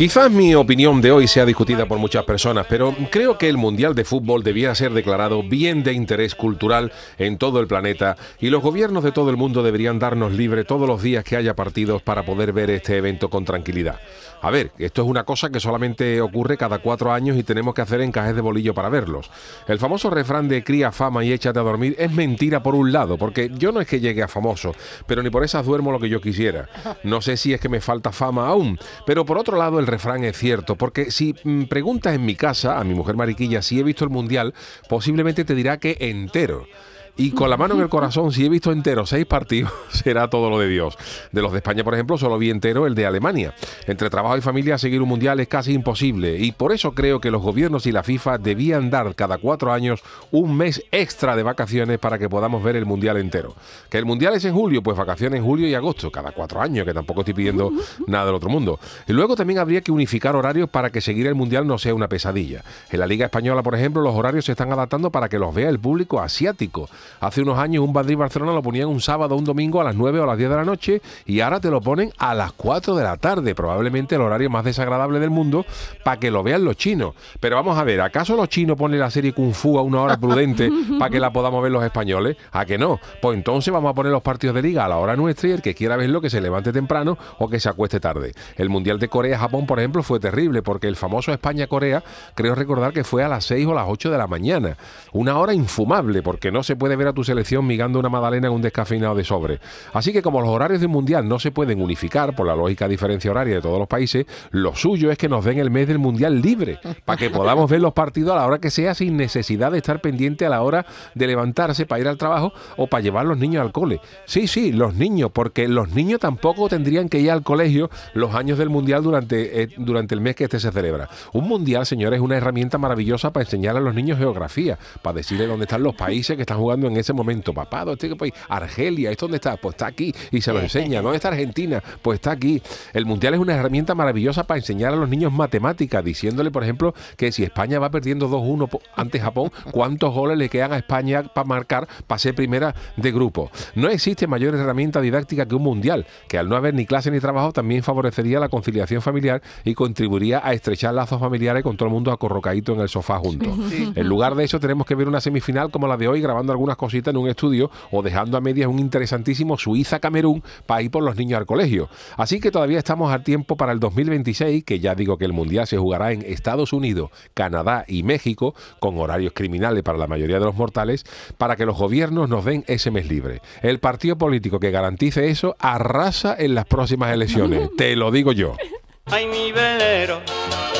Quizás mi opinión de hoy sea discutida por muchas personas, pero creo que el Mundial de Fútbol debiera ser declarado bien de interés cultural en todo el planeta y los gobiernos de todo el mundo deberían darnos libre todos los días que haya partidos para poder ver este evento con tranquilidad. A ver, esto es una cosa que solamente ocurre cada cuatro años y tenemos que hacer encajes de bolillo para verlos. El famoso refrán de cría fama y échate a dormir es mentira por un lado, porque yo no es que llegue a famoso, pero ni por esas duermo lo que yo quisiera. No sé si es que me falta fama aún, pero por otro lado el refrán es cierto, porque si mm, preguntas en mi casa a mi mujer Mariquilla si he visto el Mundial, posiblemente te dirá que entero. Y con la mano en el corazón, si he visto entero seis partidos, será todo lo de Dios. De los de España, por ejemplo, solo vi entero el de Alemania. Entre trabajo y familia, seguir un mundial es casi imposible. Y por eso creo que los gobiernos y la FIFA debían dar cada cuatro años un mes extra de vacaciones para que podamos ver el mundial entero. Que el mundial es en julio, pues vacaciones en julio y agosto, cada cuatro años, que tampoco estoy pidiendo nada del otro mundo. Y luego también habría que unificar horarios para que seguir el mundial no sea una pesadilla. En la Liga Española, por ejemplo, los horarios se están adaptando para que los vea el público asiático. Hace unos años un Madrid-Barcelona lo ponían un sábado un domingo a las 9 o a las 10 de la noche y ahora te lo ponen a las 4 de la tarde, probablemente el horario más desagradable del mundo, para que lo vean los chinos. Pero vamos a ver, ¿acaso los chinos ponen la serie Kung Fu a una hora prudente para que la podamos ver los españoles? ¿A que no? Pues entonces vamos a poner los partidos de liga a la hora nuestra y el que quiera verlo que se levante temprano o que se acueste tarde. El Mundial de Corea-Japón, por ejemplo, fue terrible porque el famoso España-Corea, creo recordar que fue a las 6 o las 8 de la mañana. Una hora infumable porque no se puede ver a tu selección migando una magdalena en un descafeinado de sobre. Así que como los horarios de un mundial no se pueden unificar por la lógica diferencia horaria de todos los países, lo suyo es que nos den el mes del mundial libre, para que podamos ver los partidos a la hora que sea sin necesidad de estar pendiente a la hora de levantarse para ir al trabajo o para llevar los niños al cole. Sí, sí, los niños, porque los niños tampoco tendrían que ir al colegio los años del mundial durante, eh, durante el mes que este se celebra. Un mundial, señores, es una herramienta maravillosa para enseñar a los niños geografía, para decirles dónde están los países que están jugando en ese momento. Papá, ¿dónde está país? Argelia, ¿esto dónde está? Pues está aquí y se lo enseña. ¿Dónde está Argentina? Pues está aquí. El mundial es una herramienta maravillosa para enseñar a los niños matemáticas, diciéndole, por ejemplo, que si España va perdiendo 2-1 po- ante Japón, ¿cuántos goles le quedan a España para marcar para ser primera de grupo? No existe mayor herramienta didáctica que un mundial, que al no haber ni clase ni trabajo también favorecería la conciliación familiar y contribuiría a estrechar lazos familiares con todo el mundo acorrocadito en el sofá juntos. En lugar de eso tenemos que ver una semifinal como la de hoy grabando algunas cositas en un estudio o dejando a medias un interesantísimo Suiza-Camerún para ir por los niños al colegio. Así que todavía estamos a tiempo para el 2026, que ya digo que el Mundial se jugará en Estados Unidos, Canadá y México, con horarios criminales para la mayoría de los mortales, para que los gobiernos nos den ese mes libre. El partido político que garantice eso arrasa en las próximas elecciones, te lo digo yo. Ay, mi velero, velero mío.